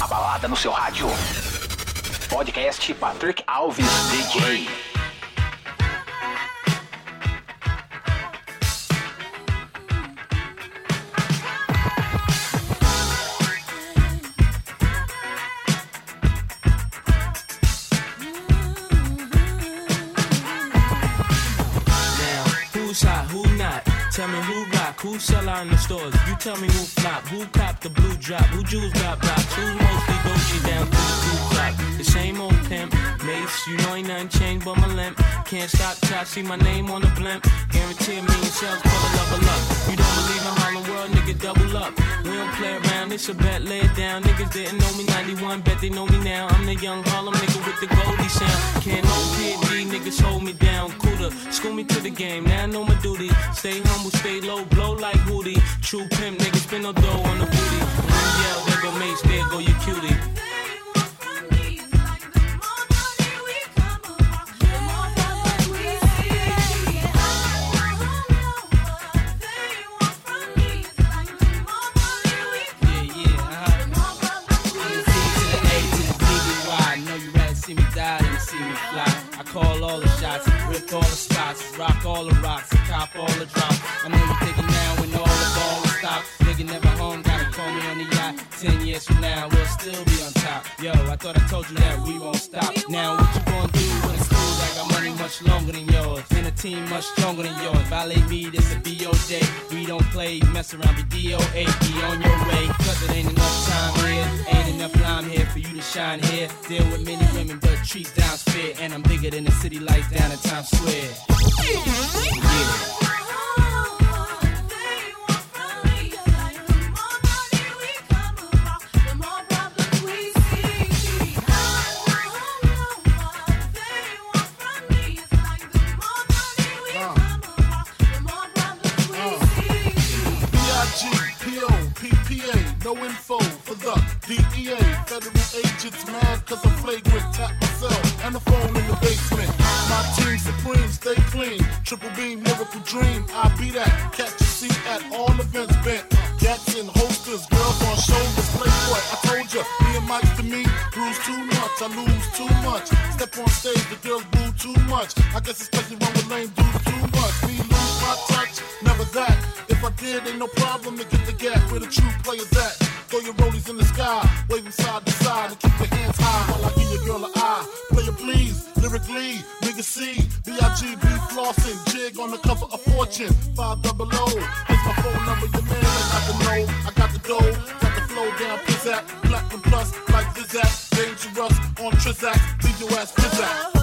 A balada no seu rádio. Podcast Patrick Alves DJ. Now, who's hot, who not? Tell me who rock, who sell out in the stores. You tell me who flop, who cop the blue drop, who jewels got blocks, who's mostly Gucci down to the blue flop. The same old pimp, mace, you know ain't nothing changed but my limp. Can't stop till I see my name on the blimp. Guarantee a million sales, pull a level up. You don't believe in Harlem World, nigga, double up. We don't play around, it's a bet, lay it down. Niggas didn't know me 91, bet they know me now. I'm the young Harlem nigga with the Goldie sound. Can't no PD, niggas hold me down. Cooler, school me to the game, now I know my duty. Stay humble, stay low, blow like Hootie. True pimp, niggas spin no dough on the booty. Yell, there go Mace, there go your cutie. Yeah, yeah. To uh-huh. the Z to the A to the D to the Y. I know you rather see me die than to see me fly. I call all the shots, rip all the spots, rock all the rocks, cop all the drops. I know you Ten years from now, we'll still be on top. Yo, I thought I told you that we won't stop. Now what you gonna do when it's cool? I got money much longer than yours, and a team much stronger than yours. Violate me, this a BO day. We don't play, mess around, be DOA, be on your way. Cause it ain't enough time here, ain't enough lime here for you to shine here. Deal with many women, but treat down's fair. And I'm bigger than the city lights down in Times Square. Yeah. Triple beam, miracle dream. I be that. Catch a seat at all events bent. Gats and holsters, girls on shoulders. Playboy, I told ya, me and Mike to me, bruise too much. I lose too much. Step on stage, the girls boo too much. I guess you run with lame dudes too much. Me lose my touch, never that. If I did, ain't no problem to get the gap where the true players at. Throw your rollies in the sky, waving side to side, and keep your hands high while I give your girl an eye. Player please, lyrically, nigga C, B-I-G-B flossing, jig on the cover of Fortune, 5 double O. Here's my phone number, your man, I got the know, I got the dough, got the flow down, pizzazz, black and plus, like Zizak, dangerous on Trizak, leave your ass pizzazz.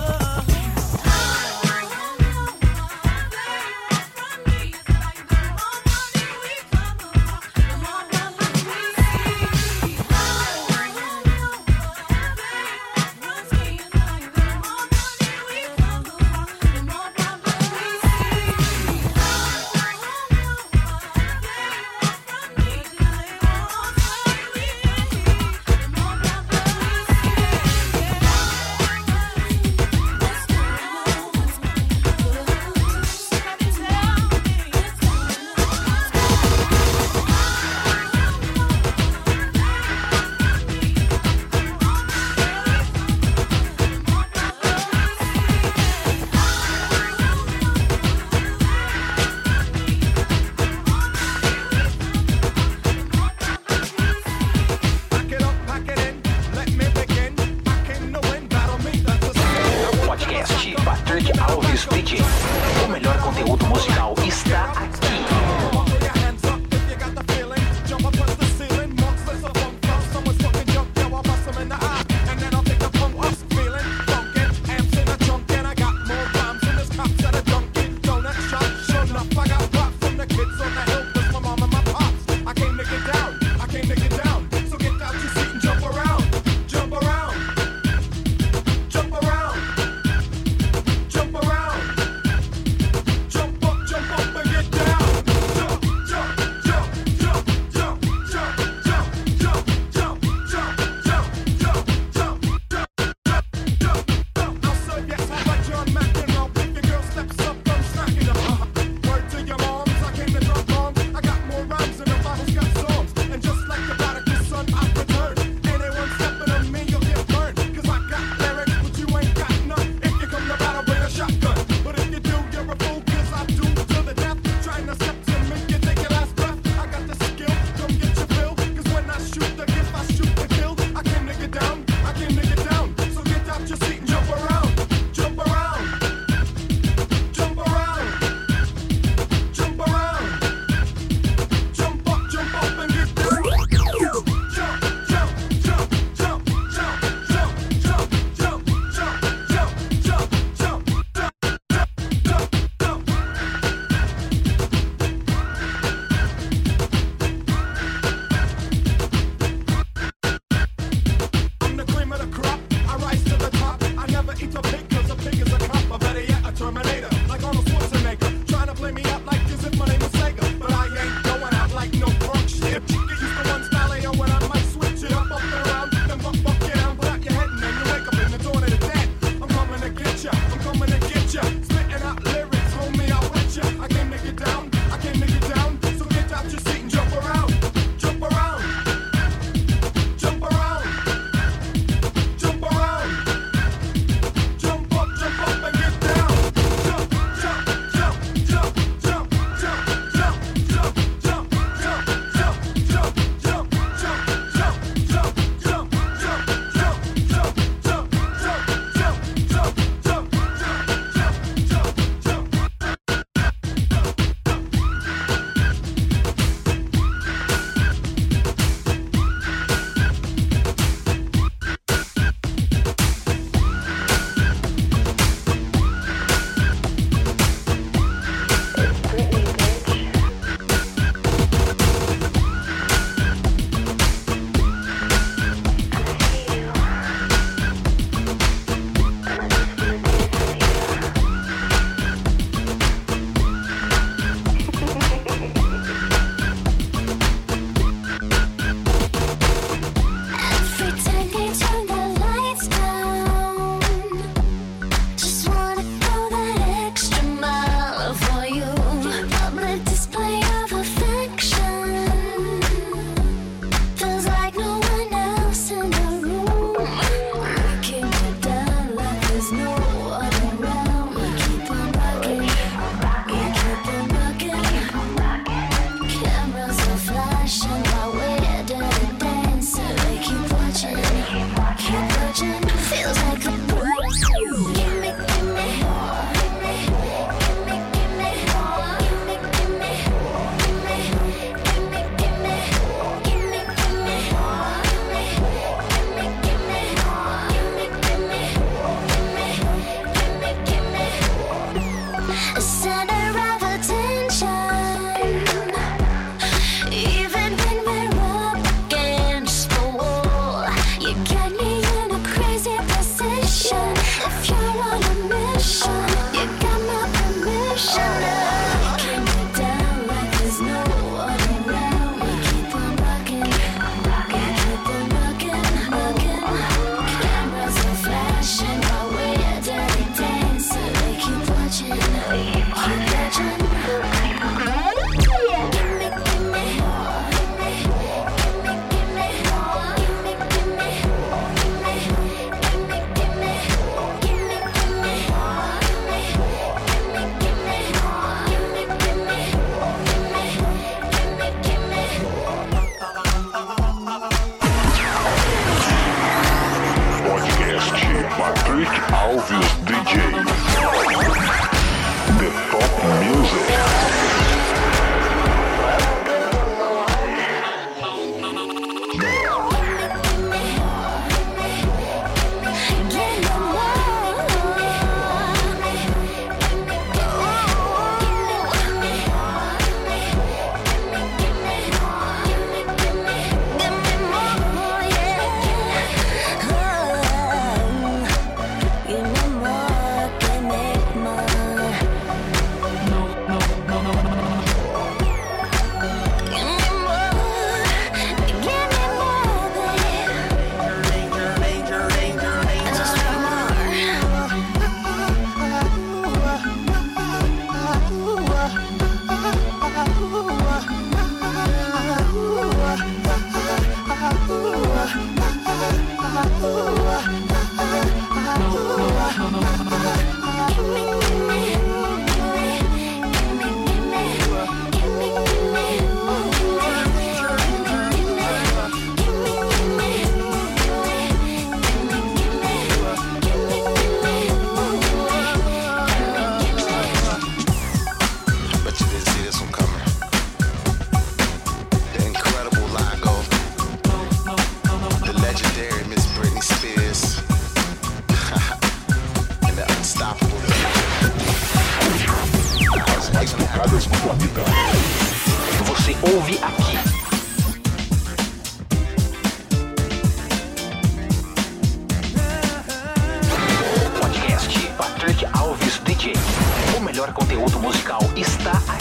Melhor conteúdo musical está aqui.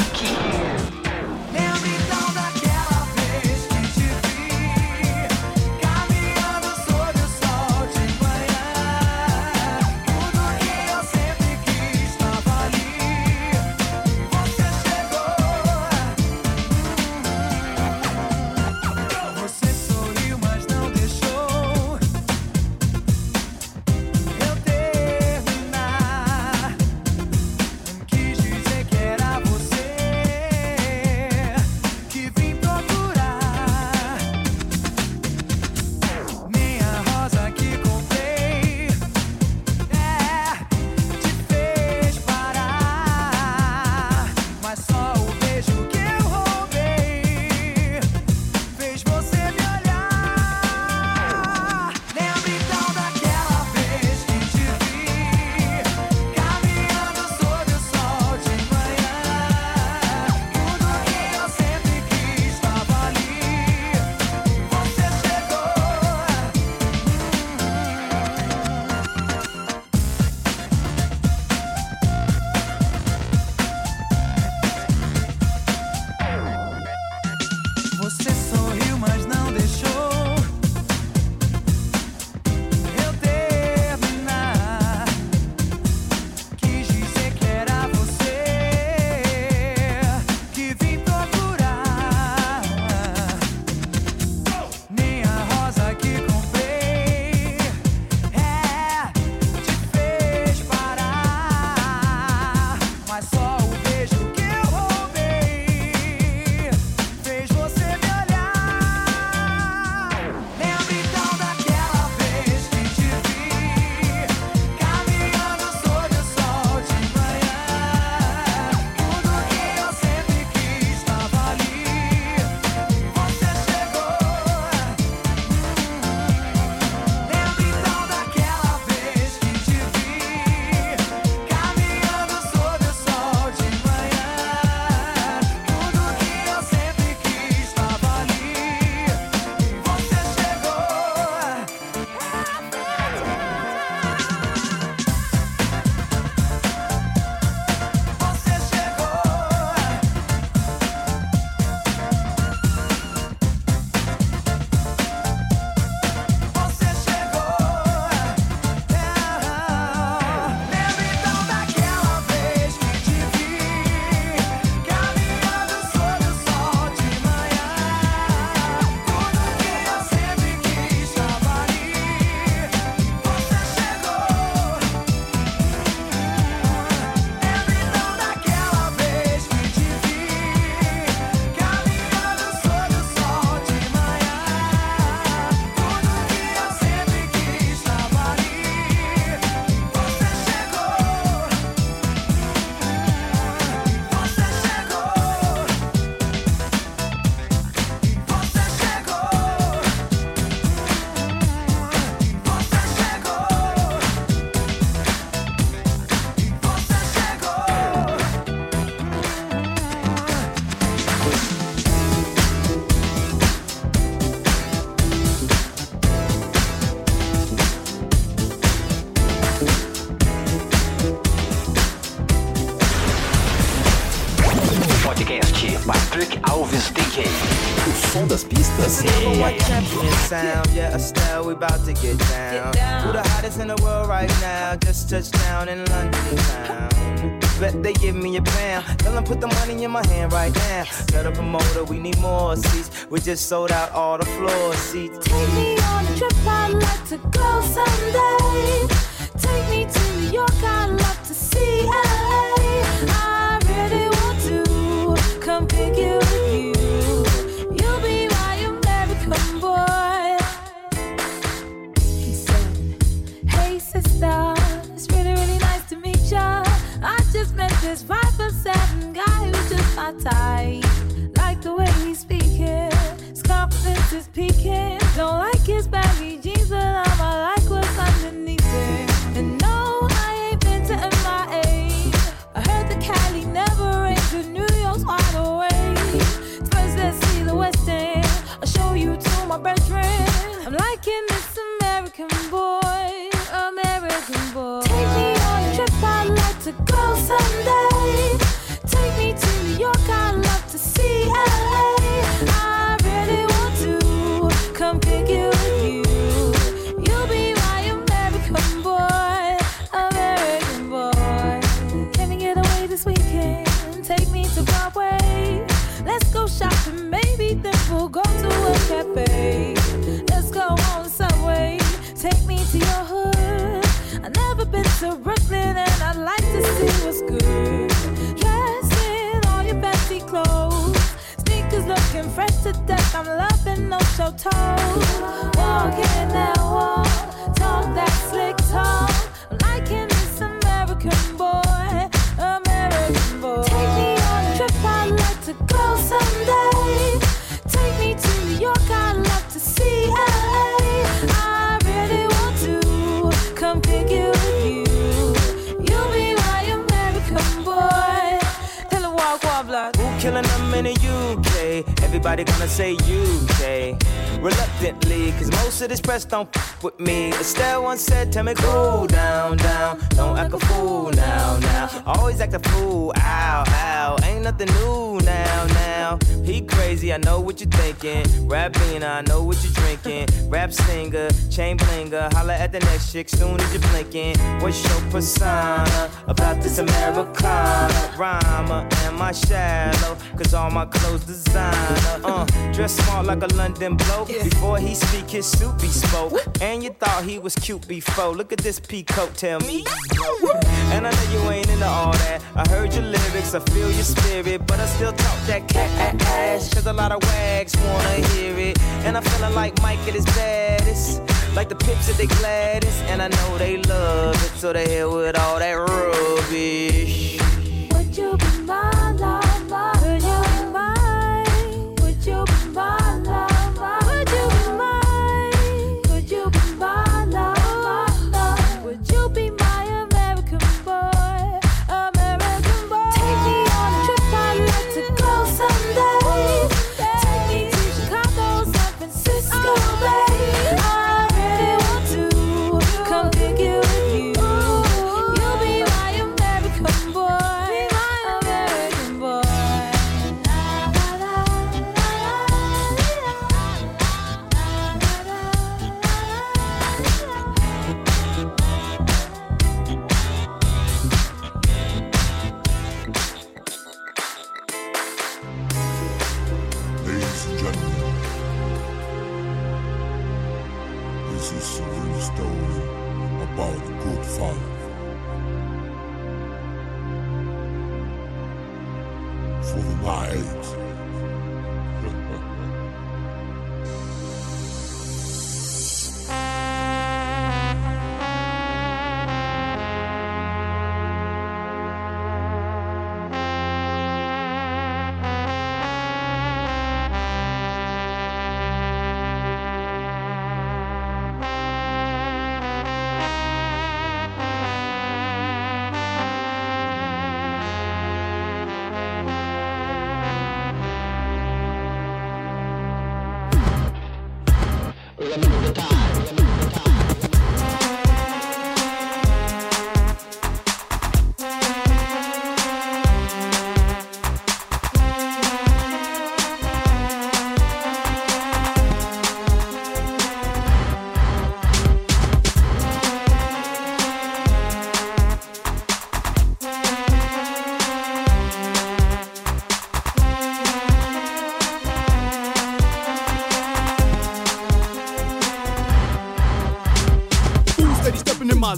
Sound. Yeah, Estelle, we about to get down. Who the hottest in the world right now? Just touched down in London town. Bet they give me a pound. Tell them put the money in my hand right now. Set up a motor, we need more seats. We just sold out all the floor seats. Take me on a trip, I'd like to go someday. Take me to New York, I'd love to see LA. I really want to come pick you. The UK? Everybody gonna say UK. Reluctantly, cause most of this press don't f with me. Estelle once said, Tell me cool down, down. Don't act a fool now, now. Always act a fool, ow, ow. Ain't nothing new now, now. He crazy, I know what you're thinking. Ribena, I know what you're drinking. Rap singer, chain blinger. Holla at the next chick soon as you're blinking. What's your persona about this Americana? Rhymer, am I shallow? Cause all my clothes designer. Uh, dress smart like a London bloke. Before he speak, his suit be spoke. And you thought he was cute before. Look at this peacoat, tell me. And I know you ain't into all that. I heard your lyrics, I feel your spirit. But I still talk that cat ass. Cause a lot of wags wanna hear it. And I'm feeling like Mike at his baddest. Like the pips at they gladdest. And I know they love it. So they hell with all that rubbish.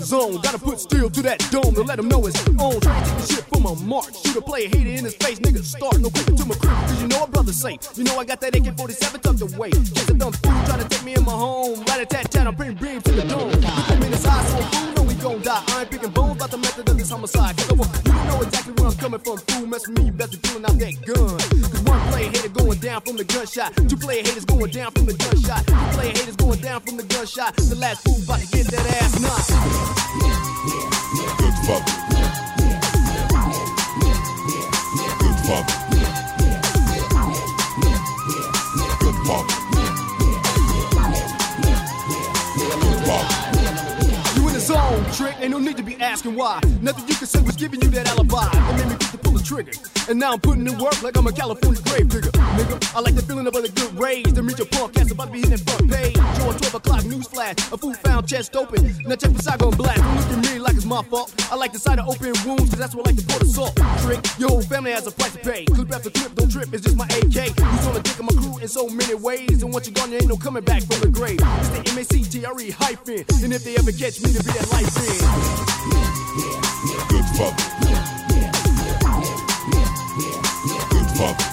Zone, gotta put steel to that dome to let them know it's on. Try to take the shit from a mark. Shoot a player, hater in his face, nigga. Start no quicker to my crib, cause you know a brother safe. You know I got that AK 47 tucked away. Just a dumb fool trying to take me in my home. Right at that tat, I'm bringing beam to the dome. In his high, so fool, know we gon' die. I ain't picking bones about the method of this homicide. Cause you to know exactly where I'm coming from. Fool, mess with me, you best be pulling out that gun. Down from the gunshot. Two player haters going down from the gunshot. Three player haters going down from the gunshot. The last fool about to get that ass knocked. Good fuck. Good fuck. Good fuck. Good fuck. You in the zone, trick. Ain't no need to be asking why. Nothing you can say was giving you that alibi. That made me get the trigger. And now I'm putting in work like I'm a California grave digger. Nigga, I like the feeling of a good rage. To meet your punk ass about to be hitting front page. Join 12 o'clock news flash. A fool found chest open. Now check the side gon' black. Don't look at me like it's my fault. I like the sight of open wounds, cause that's what I like to pour the salt. Trick, your whole family has a price to pay. Clip after clip, don't trip, it's just my AK. Who's on the dick of my crew in so many ways. And once you're gone, there ain't no coming back from the grave. It's the M-A-C-T-R-E hyphen. And if they ever catch me to be that life in. Good fuck. Good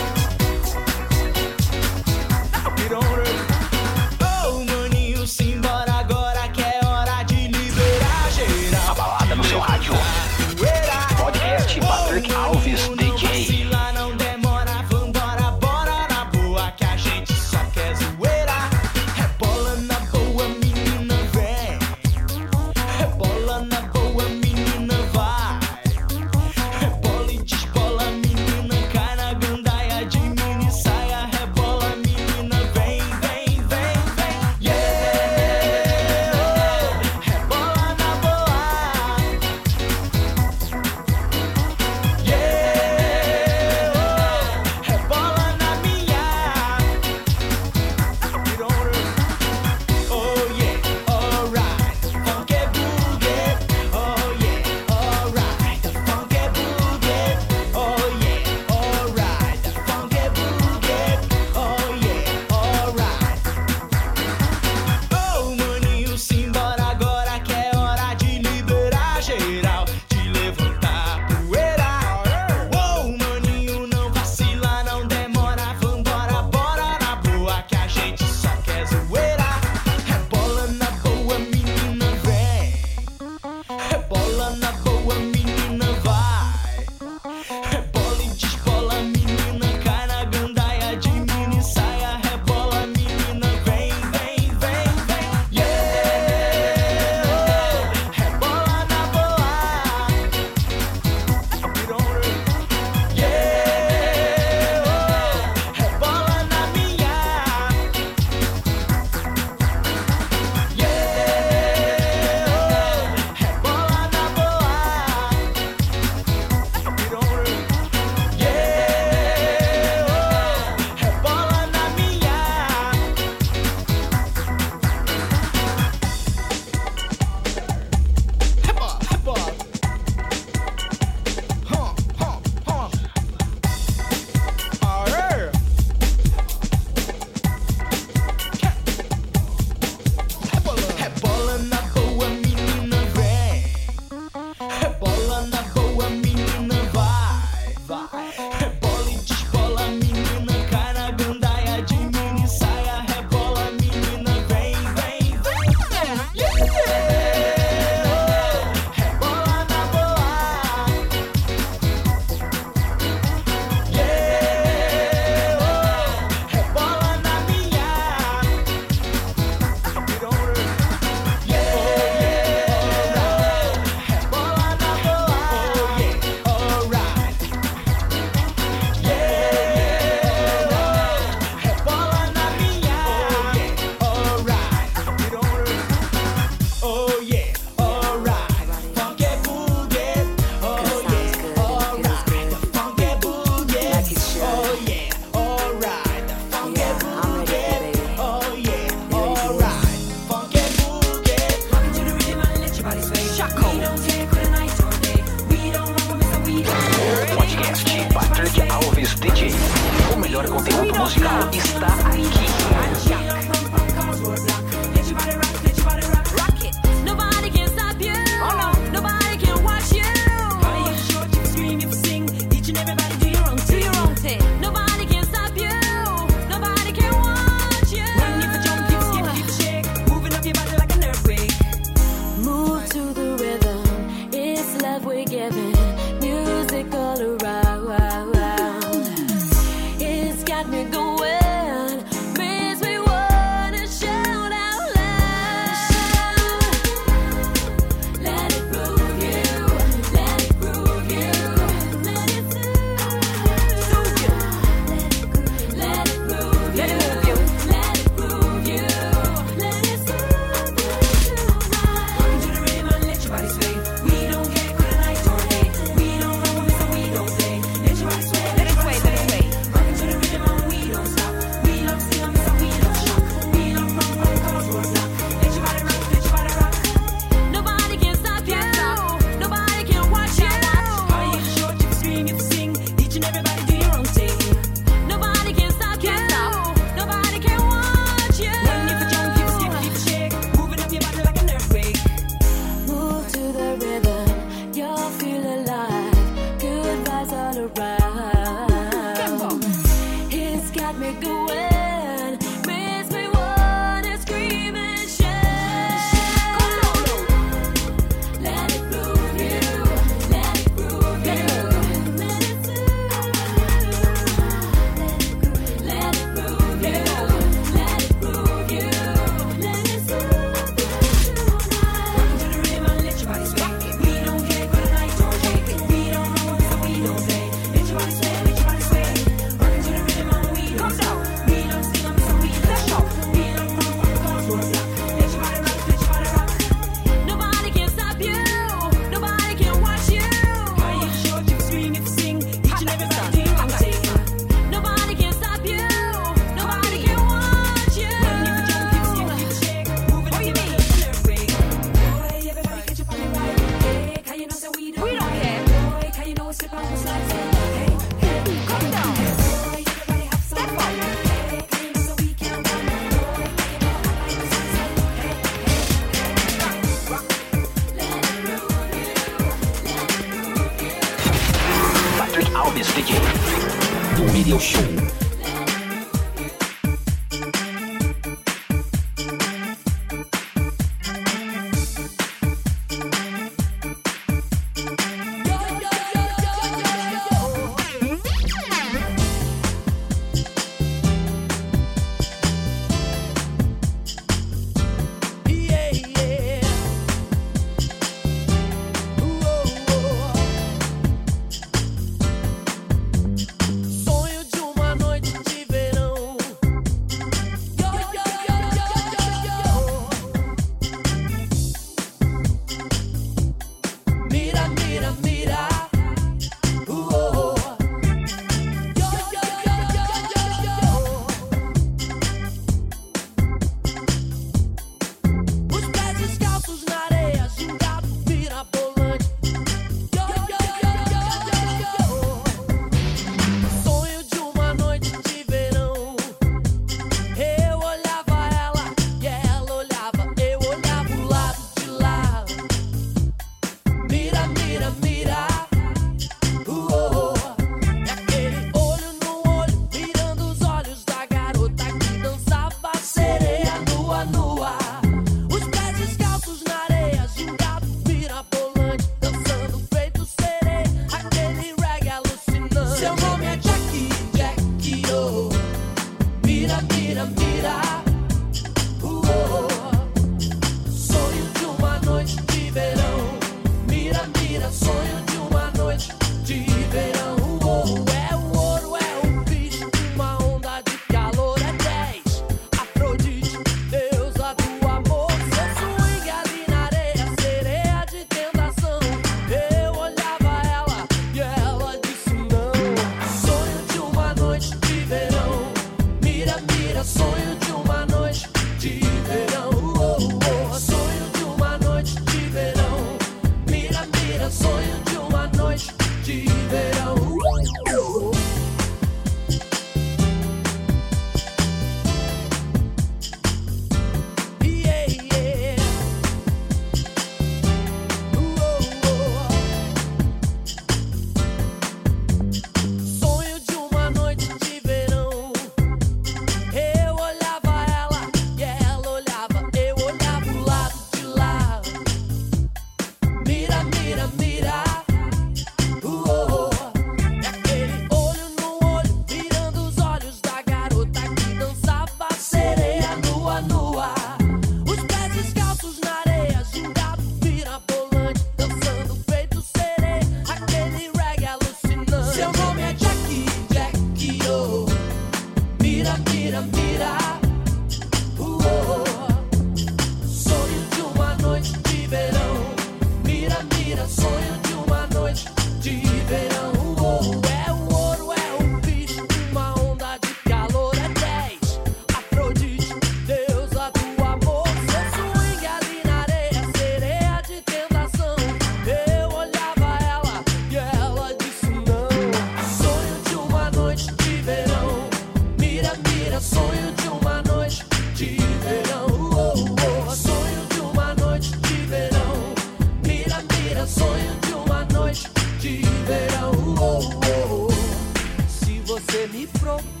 de mi propio